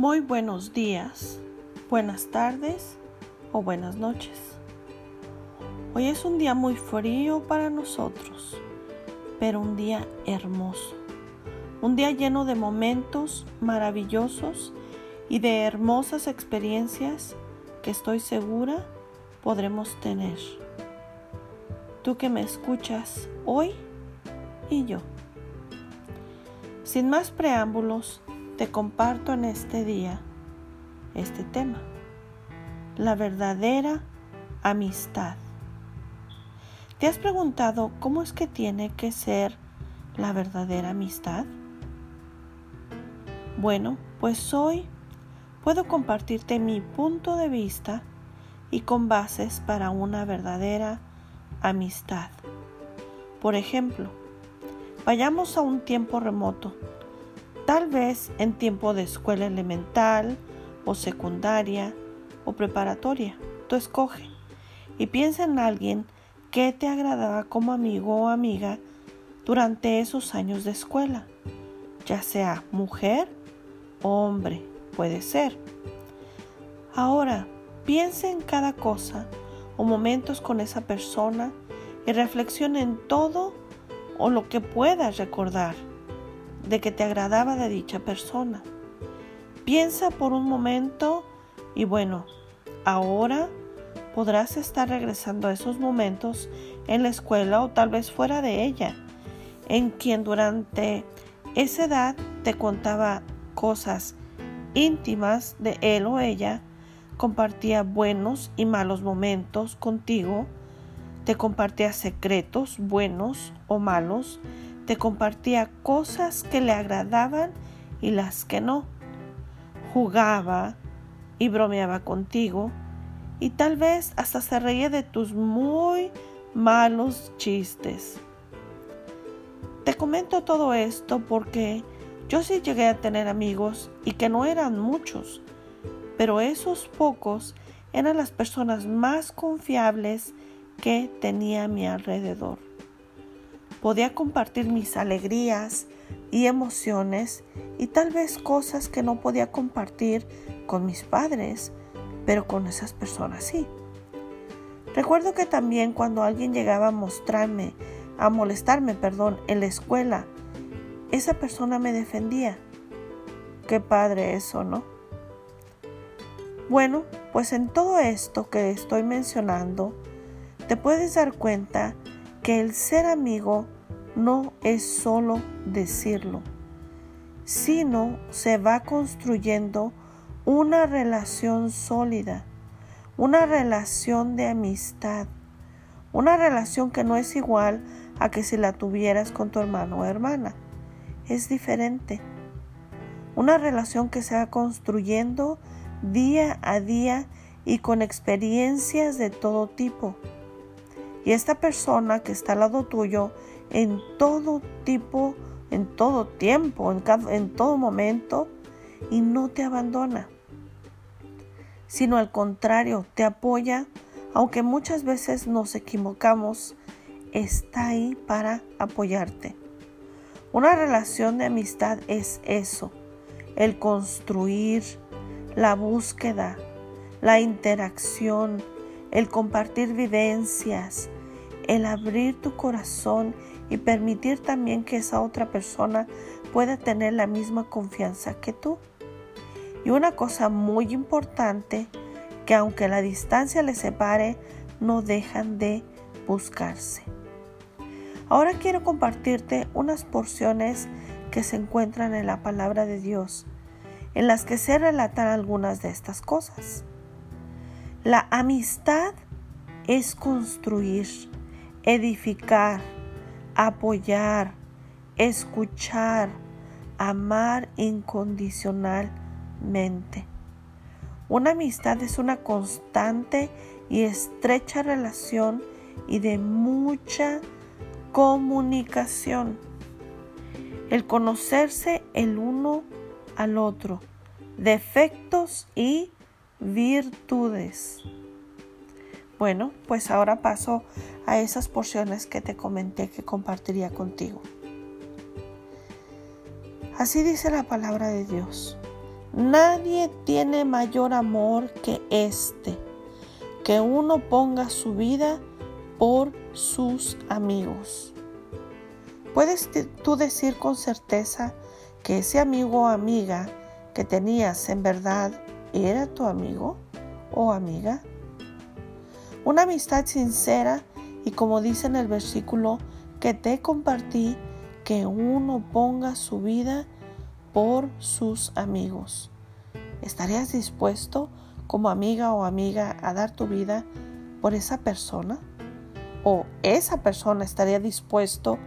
Muy buenos días, buenas tardes o buenas noches. Hoy es un día muy frío para nosotros, pero un día hermoso. Un día lleno de momentos maravillosos y de hermosas experiencias que estoy segura podremos tener. Tú que me escuchas hoy y yo. Sin más preámbulos, te comparto en este día este tema, la verdadera amistad. ¿Te has preguntado cómo es que tiene que ser la verdadera amistad? Bueno, pues hoy puedo compartirte mi punto de vista y con bases para una verdadera amistad. Por ejemplo, vayamos a un tiempo remoto tal vez en tiempo de escuela elemental o secundaria o preparatoria. Tú escoge y piensa en alguien que te agradaba como amigo o amiga durante esos años de escuela, ya sea mujer o hombre, puede ser. Ahora, piensa en cada cosa o momentos con esa persona y reflexiona en todo o lo que puedas recordar de que te agradaba de dicha persona. Piensa por un momento y bueno, ahora podrás estar regresando a esos momentos en la escuela o tal vez fuera de ella, en quien durante esa edad te contaba cosas íntimas de él o ella, compartía buenos y malos momentos contigo, te compartía secretos buenos o malos, te compartía cosas que le agradaban y las que no. Jugaba y bromeaba contigo y tal vez hasta se reía de tus muy malos chistes. Te comento todo esto porque yo sí llegué a tener amigos y que no eran muchos, pero esos pocos eran las personas más confiables que tenía a mi alrededor podía compartir mis alegrías y emociones y tal vez cosas que no podía compartir con mis padres, pero con esas personas sí. Recuerdo que también cuando alguien llegaba a mostrarme, a molestarme, perdón, en la escuela, esa persona me defendía. Qué padre eso, ¿no? Bueno, pues en todo esto que estoy mencionando, te puedes dar cuenta que el ser amigo no es solo decirlo, sino se va construyendo una relación sólida, una relación de amistad, una relación que no es igual a que si la tuvieras con tu hermano o hermana. Es diferente. Una relación que se va construyendo día a día y con experiencias de todo tipo y esta persona que está al lado tuyo en todo tipo, en todo tiempo, en, en todo momento, y no te abandona, sino al contrario, te apoya, aunque muchas veces nos equivocamos, está ahí para apoyarte. Una relación de amistad es eso, el construir, la búsqueda, la interacción, el compartir vivencias, el abrir tu corazón y permitir también que esa otra persona pueda tener la misma confianza que tú. Y una cosa muy importante, que aunque la distancia les separe, no dejan de buscarse. Ahora quiero compartirte unas porciones que se encuentran en la palabra de Dios, en las que se relatan algunas de estas cosas. La amistad es construir, edificar, apoyar, escuchar, amar incondicionalmente. Una amistad es una constante y estrecha relación y de mucha comunicación. El conocerse el uno al otro, defectos y virtudes. Bueno, pues ahora paso a esas porciones que te comenté que compartiría contigo. Así dice la palabra de Dios. Nadie tiene mayor amor que este, que uno ponga su vida por sus amigos. ¿Puedes tú decir con certeza que ese amigo o amiga que tenías en verdad era tu amigo o amiga? Una amistad sincera y como dice en el versículo que te compartí, que uno ponga su vida por sus amigos. ¿Estarías dispuesto como amiga o amiga a dar tu vida por esa persona? ¿O esa persona estaría dispuesto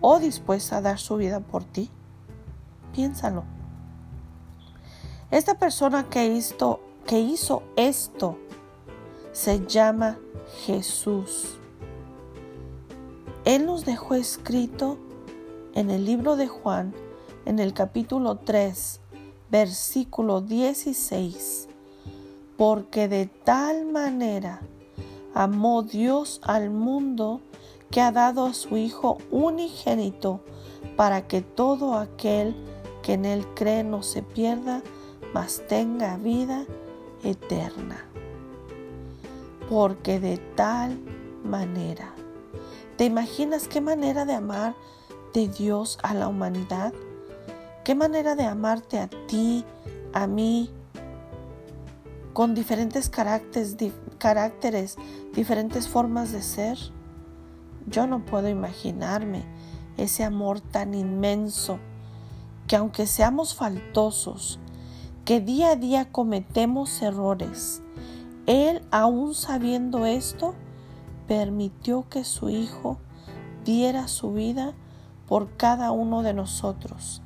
o dispuesta a dar su vida por ti? Piénsalo. Esta persona que hizo, que hizo esto se llama Jesús. Él nos dejó escrito en el libro de Juan, en el capítulo 3, versículo 16, porque de tal manera amó Dios al mundo que ha dado a su Hijo unigénito para que todo aquel que en Él cree no se pierda, mas tenga vida eterna. Porque de tal manera. ¿Te imaginas qué manera de amar de Dios a la humanidad? ¿Qué manera de amarte a ti, a mí, con diferentes caracteres, caracteres, diferentes formas de ser? Yo no puedo imaginarme ese amor tan inmenso que aunque seamos faltosos, que día a día cometemos errores, Él aún sabiendo esto, permitió que su Hijo diera su vida por cada uno de nosotros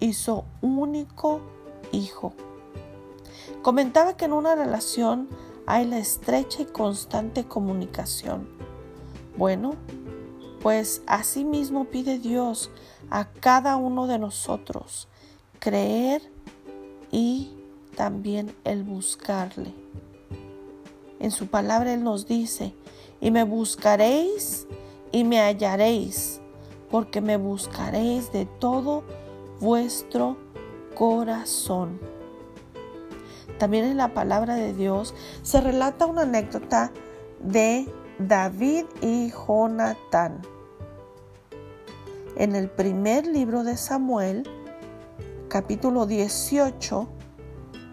y su único Hijo. Comentaba que en una relación hay la estrecha y constante comunicación. Bueno, pues asimismo pide Dios a cada uno de nosotros creer y también el buscarle. En su palabra Él nos dice, y me buscaréis y me hallaréis, porque me buscaréis de todo vuestro corazón. También en la palabra de Dios se relata una anécdota de David y Jonatán. En el primer libro de Samuel, capítulo 18,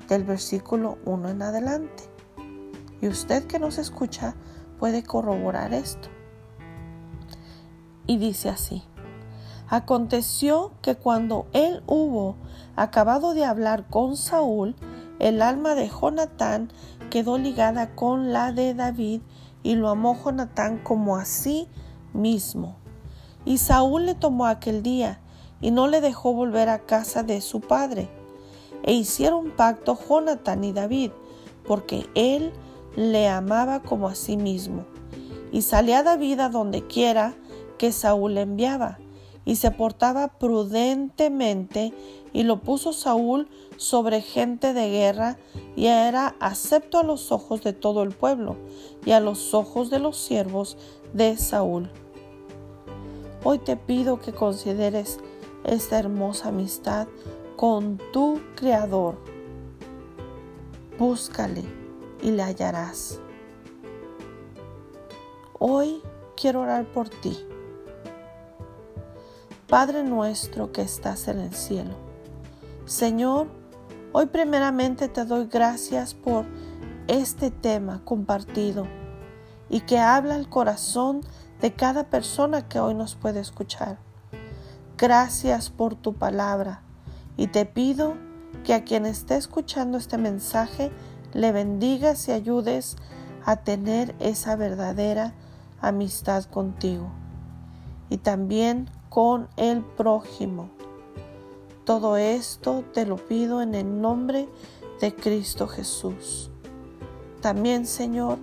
del versículo 1 en adelante. Y usted que nos escucha puede corroborar esto. Y dice así. Aconteció que cuando él hubo acabado de hablar con Saúl, el alma de Jonatán quedó ligada con la de David y lo amó Jonatán como a sí mismo. Y Saúl le tomó aquel día y no le dejó volver a casa de su padre. E hicieron pacto Jonatán y David, porque él le amaba como a sí mismo. Y salía David a donde quiera que Saúl le enviaba y se portaba prudentemente y lo puso Saúl sobre gente de guerra y era acepto a los ojos de todo el pueblo y a los ojos de los siervos de Saúl. Hoy te pido que consideres esta hermosa amistad con tu Creador. Búscale y le hallarás. Hoy quiero orar por ti Padre nuestro que estás en el cielo. Señor, hoy primeramente te doy gracias por este tema compartido y que habla el corazón de cada persona que hoy nos puede escuchar. Gracias por tu palabra y te pido que a quien esté escuchando este mensaje le bendigas y ayudes a tener esa verdadera amistad contigo. Y también con el prójimo. Todo esto te lo pido en el nombre de Cristo Jesús. También, Señor,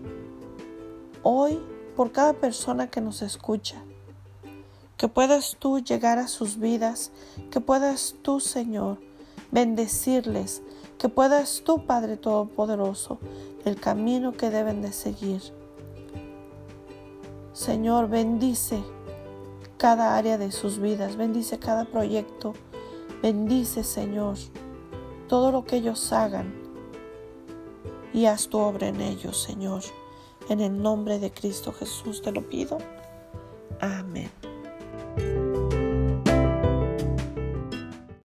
hoy por cada persona que nos escucha, que puedas tú llegar a sus vidas, que puedas tú, Señor, bendecirles, que puedas tú, Padre Todopoderoso, el camino que deben de seguir. Señor, bendice cada área de sus vidas. Bendice cada proyecto. Bendice, Señor, todo lo que ellos hagan y haz tu obra en ellos, Señor. En el nombre de Cristo Jesús te lo pido. Amén. Bye.